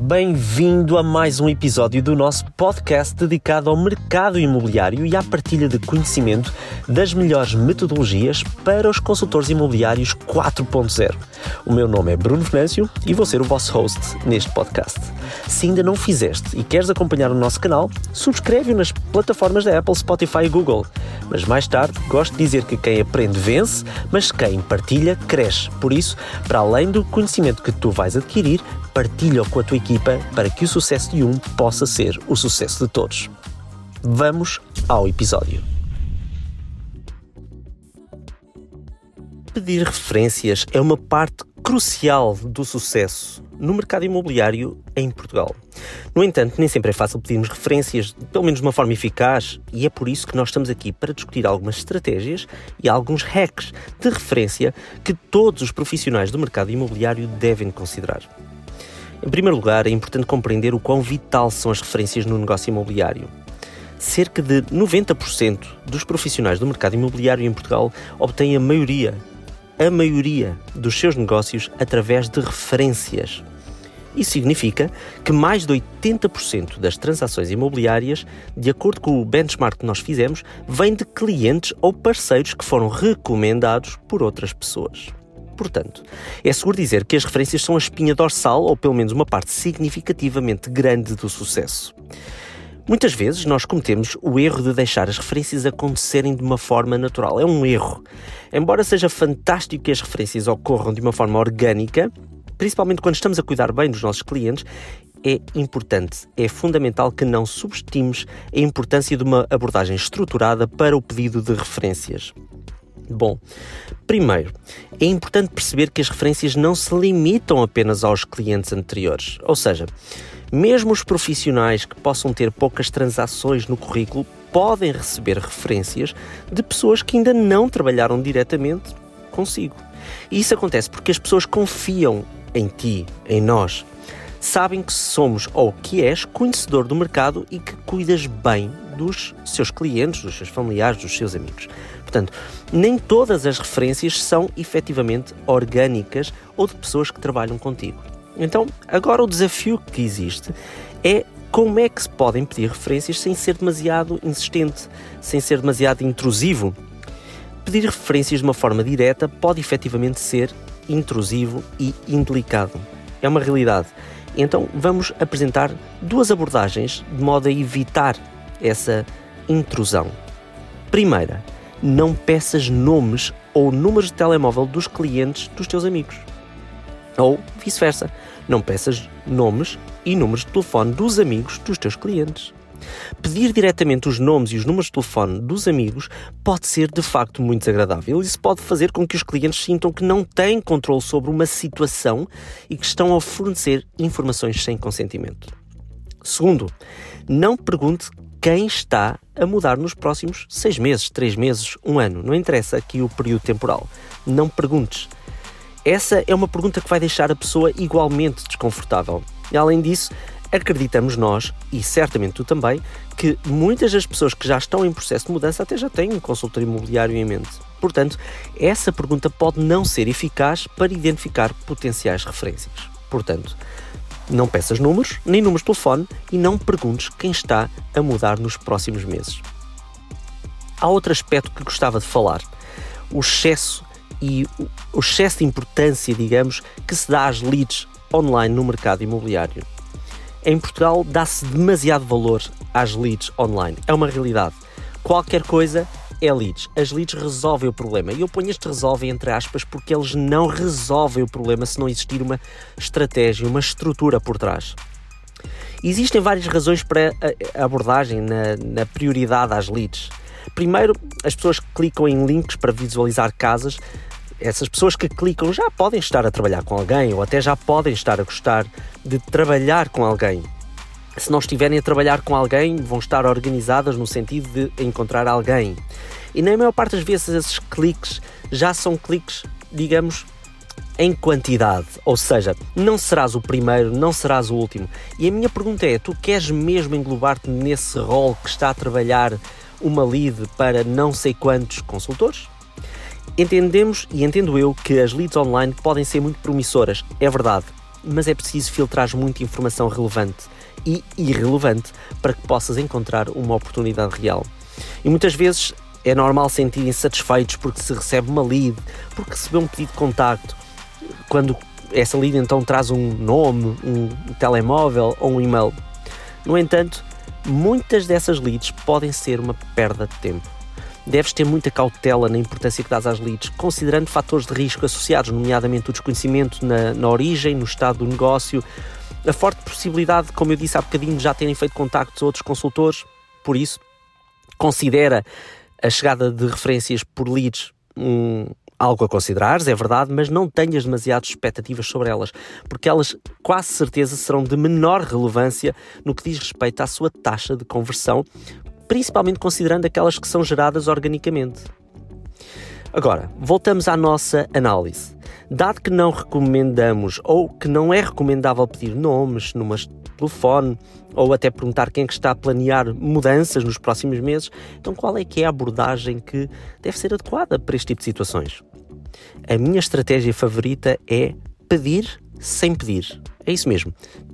Bem-vindo a mais um episódio do nosso podcast dedicado ao mercado imobiliário e à partilha de conhecimento das melhores metodologias para os consultores imobiliários 4.0. O meu nome é Bruno Venâncio e vou ser o vosso host neste podcast. Se ainda não fizeste e queres acompanhar o nosso canal, subscreve-o nas plataformas da Apple, Spotify e Google. Mas mais tarde, gosto de dizer que quem aprende vence, mas quem partilha cresce. Por isso, para além do conhecimento que tu vais adquirir, partilha-o com a tua equipa para que o sucesso de um possa ser o sucesso de todos. Vamos ao episódio. Pedir referências é uma parte crucial do sucesso no mercado imobiliário em Portugal. No entanto, nem sempre é fácil pedirmos referências, pelo menos de uma forma eficaz, e é por isso que nós estamos aqui para discutir algumas estratégias e alguns hacks de referência que todos os profissionais do mercado imobiliário devem considerar. Em primeiro lugar, é importante compreender o quão vital são as referências no negócio imobiliário. Cerca de 90% dos profissionais do mercado imobiliário em Portugal obtêm a maioria, a maioria dos seus negócios através de referências. Isso significa que mais de 80% das transações imobiliárias, de acordo com o benchmark que nós fizemos, vêm de clientes ou parceiros que foram recomendados por outras pessoas. Portanto, é seguro dizer que as referências são a espinha dorsal ou pelo menos uma parte significativamente grande do sucesso. Muitas vezes nós cometemos o erro de deixar as referências acontecerem de uma forma natural. É um erro. Embora seja fantástico que as referências ocorram de uma forma orgânica, principalmente quando estamos a cuidar bem dos nossos clientes, é importante, é fundamental que não subestimes a importância de uma abordagem estruturada para o pedido de referências. Bom, primeiro, é importante perceber que as referências não se limitam apenas aos clientes anteriores. Ou seja, mesmo os profissionais que possam ter poucas transações no currículo podem receber referências de pessoas que ainda não trabalharam diretamente consigo. E isso acontece porque as pessoas confiam em ti, em nós. Sabem que somos ou que és conhecedor do mercado e que cuidas bem dos seus clientes, dos seus familiares, dos seus amigos. Portanto, nem todas as referências são efetivamente orgânicas ou de pessoas que trabalham contigo. Então, agora o desafio que existe é como é que se podem pedir referências sem ser demasiado insistente, sem ser demasiado intrusivo. Pedir referências de uma forma direta pode efetivamente ser intrusivo e indelicado. É uma realidade. Então vamos apresentar duas abordagens de modo a evitar essa intrusão. Primeira, não peças nomes ou números de telemóvel dos clientes dos teus amigos. Ou vice-versa, não peças nomes e números de telefone dos amigos dos teus clientes. Pedir diretamente os nomes e os números de telefone dos amigos pode ser de facto muito desagradável. Isso pode fazer com que os clientes sintam que não têm controle sobre uma situação e que estão a fornecer informações sem consentimento. Segundo, não pergunte quem está a mudar nos próximos seis meses, três meses, um ano. Não interessa aqui o período temporal. Não perguntes. Essa é uma pergunta que vai deixar a pessoa igualmente desconfortável. E além disso, acreditamos nós, e certamente tu também, que muitas das pessoas que já estão em processo de mudança até já têm um consultor imobiliário em mente. Portanto, essa pergunta pode não ser eficaz para identificar potenciais referências. Portanto, não peças números, nem números de telefone e não perguntes quem está a mudar nos próximos meses. Há outro aspecto que gostava de falar: o excesso e o excesso de importância, digamos, que se dá às leads online no mercado imobiliário. Em Portugal dá-se demasiado valor às leads online. É uma realidade. Qualquer coisa é leads. As leads resolvem o problema. E eu ponho este resolvem entre aspas porque eles não resolvem o problema se não existir uma estratégia, uma estrutura por trás. Existem várias razões para a abordagem na, na prioridade às leads. Primeiro, as pessoas que clicam em links para visualizar casas, essas pessoas que clicam já podem estar a trabalhar com alguém ou até já podem estar a gostar de trabalhar com alguém se não estiverem a trabalhar com alguém, vão estar organizadas no sentido de encontrar alguém. E na maior parte das vezes esses cliques já são cliques, digamos, em quantidade, ou seja, não serás o primeiro, não serás o último. E a minha pergunta é: tu queres mesmo englobar-te nesse rol que está a trabalhar uma lead para não sei quantos consultores? Entendemos e entendo eu que as leads online podem ser muito promissoras, é verdade, mas é preciso filtrar muita informação relevante e irrelevante para que possas encontrar uma oportunidade real. E muitas vezes é normal sentirem satisfeitos porque se recebe uma lead, porque recebeu um pedido de contacto, quando essa lead então traz um nome, um telemóvel ou um e-mail. No entanto, muitas dessas leads podem ser uma perda de tempo. Deves ter muita cautela na importância que dás às leads, considerando fatores de risco associados, nomeadamente o desconhecimento na, na origem, no estado do negócio, a forte possibilidade, como eu disse há bocadinho, de já terem feito contactos a outros consultores. Por isso, considera a chegada de referências por leads um, algo a considerares, é verdade, mas não tenhas demasiadas expectativas sobre elas, porque elas quase certeza serão de menor relevância no que diz respeito à sua taxa de conversão, principalmente considerando aquelas que são geradas organicamente. Agora, voltamos à nossa análise. Dado que não recomendamos ou que não é recomendável pedir nomes, números telefone ou até perguntar quem é que está a planear mudanças nos próximos meses, então qual é que é a abordagem que deve ser adequada para este tipo de situações? A minha estratégia favorita é pedir sem pedir. É isso mesmo.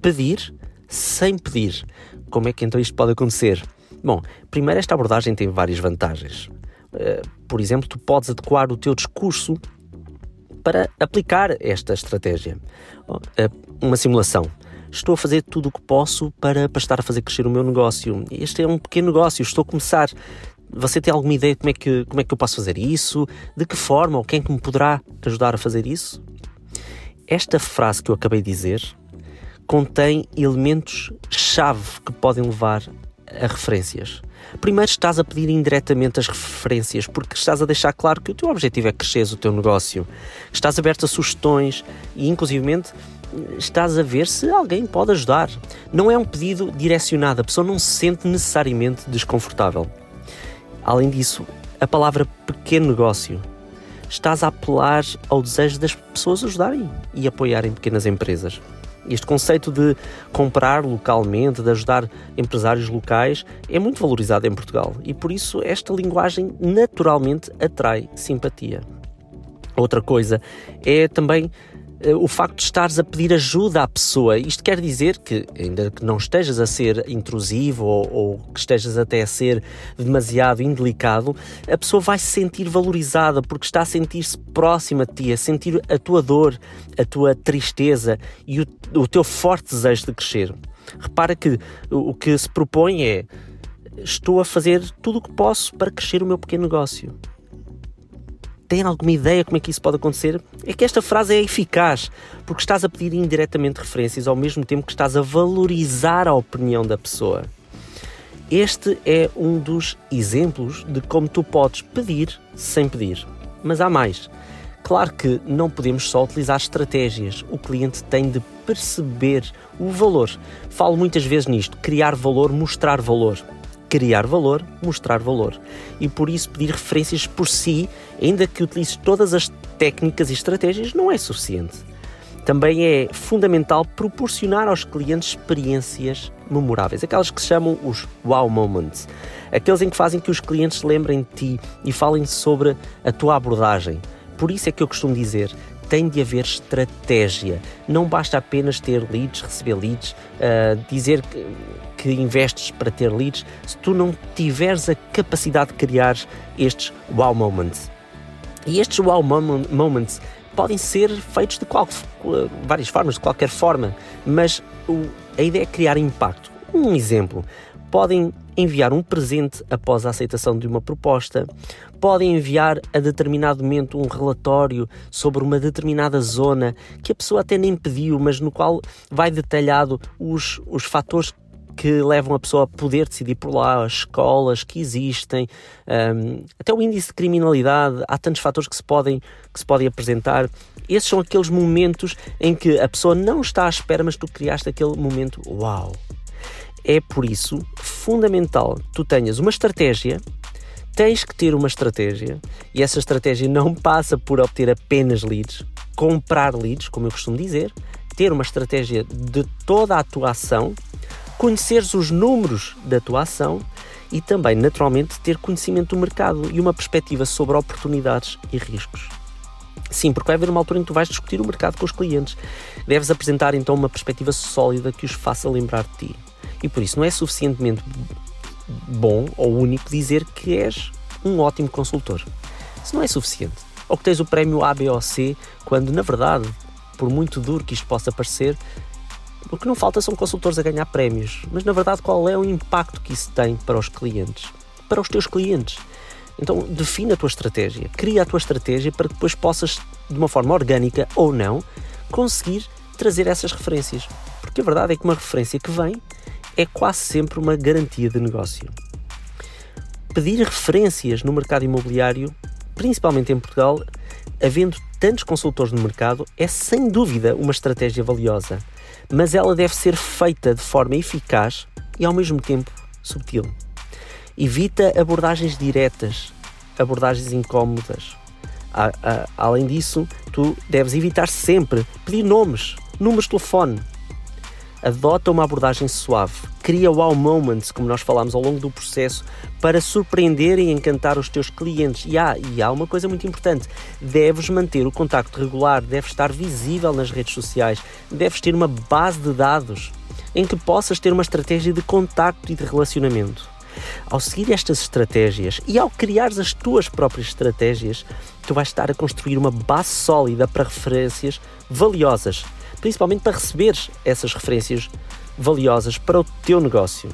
Pedir sem pedir. Como é que então isto pode acontecer? Bom, primeiro, esta abordagem tem várias vantagens. Eh, por exemplo, tu podes adequar o teu discurso para aplicar esta estratégia. Eh, uma simulação. Estou a fazer tudo o que posso para, para estar a fazer crescer o meu negócio. Este é um pequeno negócio, estou a começar. Você tem alguma ideia de como é que, como é que eu posso fazer isso? De que forma? Ou quem é que me poderá ajudar a fazer isso? Esta frase que eu acabei de dizer contém elementos-chave que podem levar a referências. Primeiro estás a pedir indiretamente as referências, porque estás a deixar claro que o teu objetivo é crescer o teu negócio. Estás aberto a sugestões e, inclusivamente, estás a ver se alguém pode ajudar. Não é um pedido direcionado, a pessoa não se sente necessariamente desconfortável. Além disso, a palavra pequeno negócio estás a apelar ao desejo das pessoas ajudarem e apoiarem pequenas empresas. Este conceito de comprar localmente, de ajudar empresários locais, é muito valorizado em Portugal e por isso esta linguagem naturalmente atrai simpatia. Outra coisa é também o facto de estares a pedir ajuda à pessoa. Isto quer dizer que, ainda que não estejas a ser intrusivo ou, ou, que estejas até a ser demasiado indelicado, a pessoa vai se sentir valorizada porque está a sentir-se próxima de ti, a sentir a tua dor, a tua tristeza e o, o teu forte desejo de crescer. Repara que o que se propõe é: estou a fazer tudo o que posso para crescer o meu pequeno negócio. Tem alguma ideia como é que isso pode acontecer? É que esta frase é eficaz, porque estás a pedir indiretamente referências ao mesmo tempo que estás a valorizar a opinião da pessoa. Este é um dos exemplos de como tu podes pedir sem pedir. Mas há mais. Claro que não podemos só utilizar estratégias. O cliente tem de perceber o valor. Falo muitas vezes nisto: criar valor, mostrar valor criar valor, mostrar valor. E por isso pedir referências por si, ainda que utilize todas as técnicas e estratégias, não é suficiente. Também é fundamental proporcionar aos clientes experiências memoráveis, aquelas que se chamam os wow moments, aqueles em que fazem que os clientes lembrem de ti e falem sobre a tua abordagem. Por isso é que eu costumo dizer, tem de haver estratégia. Não basta apenas ter leads, receber leads, uh, dizer que, que investes para ter leads, se tu não tiveres a capacidade de criar estes wow moments. E estes wow moments podem ser feitos de qual, várias formas, de qualquer forma, mas o, a ideia é criar impacto. Um exemplo, podem enviar um presente após a aceitação de uma proposta, podem enviar a determinado momento um relatório sobre uma determinada zona que a pessoa até nem pediu, mas no qual vai detalhado os, os fatores que levam a pessoa a poder decidir por lá, as escolas que existem, um, até o índice de criminalidade, há tantos fatores que se, podem, que se podem apresentar. Esses são aqueles momentos em que a pessoa não está à espera, mas tu criaste aquele momento, uau! É por isso fundamental que tu tenhas uma estratégia, tens que ter uma estratégia, e essa estratégia não passa por obter apenas leads, comprar leads, como eu costumo dizer, ter uma estratégia de toda a tua ação, conheceres os números da tua ação e também, naturalmente, ter conhecimento do mercado e uma perspectiva sobre oportunidades e riscos. Sim, porque vai haver uma altura em que tu vais discutir o mercado com os clientes. Deves apresentar então uma perspectiva sólida que os faça lembrar de ti. E por isso não é suficientemente bom ou único dizer que és um ótimo consultor. Isso não é suficiente. Ou que tens o prémio A, B ou C, quando na verdade, por muito duro que isto possa parecer, o que não falta são consultores a ganhar prémios. Mas na verdade, qual é o impacto que isso tem para os clientes? Para os teus clientes. Então, define a tua estratégia, cria a tua estratégia para que depois possas, de uma forma orgânica ou não, conseguir trazer essas referências. Porque a verdade é que uma referência que vem é quase sempre uma garantia de negócio. Pedir referências no mercado imobiliário, principalmente em Portugal, havendo tantos consultores no mercado, é sem dúvida uma estratégia valiosa, mas ela deve ser feita de forma eficaz e ao mesmo tempo subtil. Evita abordagens diretas, abordagens incómodas. Além disso, tu deves evitar sempre pedir nomes, números de telefone. Adota uma abordagem suave, cria wow moments, como nós falámos ao longo do processo, para surpreender e encantar os teus clientes. E há, e há uma coisa muito importante: deves manter o contacto regular, deves estar visível nas redes sociais, deves ter uma base de dados em que possas ter uma estratégia de contacto e de relacionamento. Ao seguir estas estratégias e ao criar as tuas próprias estratégias, tu vais estar a construir uma base sólida para referências valiosas, principalmente para receberes essas referências valiosas para o teu negócio.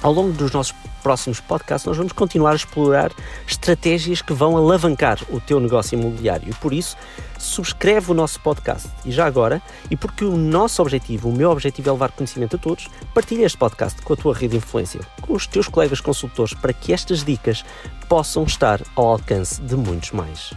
Ao longo dos nossos próximos podcasts, nós vamos continuar a explorar estratégias que vão alavancar o teu negócio imobiliário. E por isso, subscreve o nosso podcast. E já agora, e porque o nosso objetivo, o meu objetivo é levar conhecimento a todos, partilha este podcast com a tua rede de influência, com os teus colegas consultores, para que estas dicas possam estar ao alcance de muitos mais.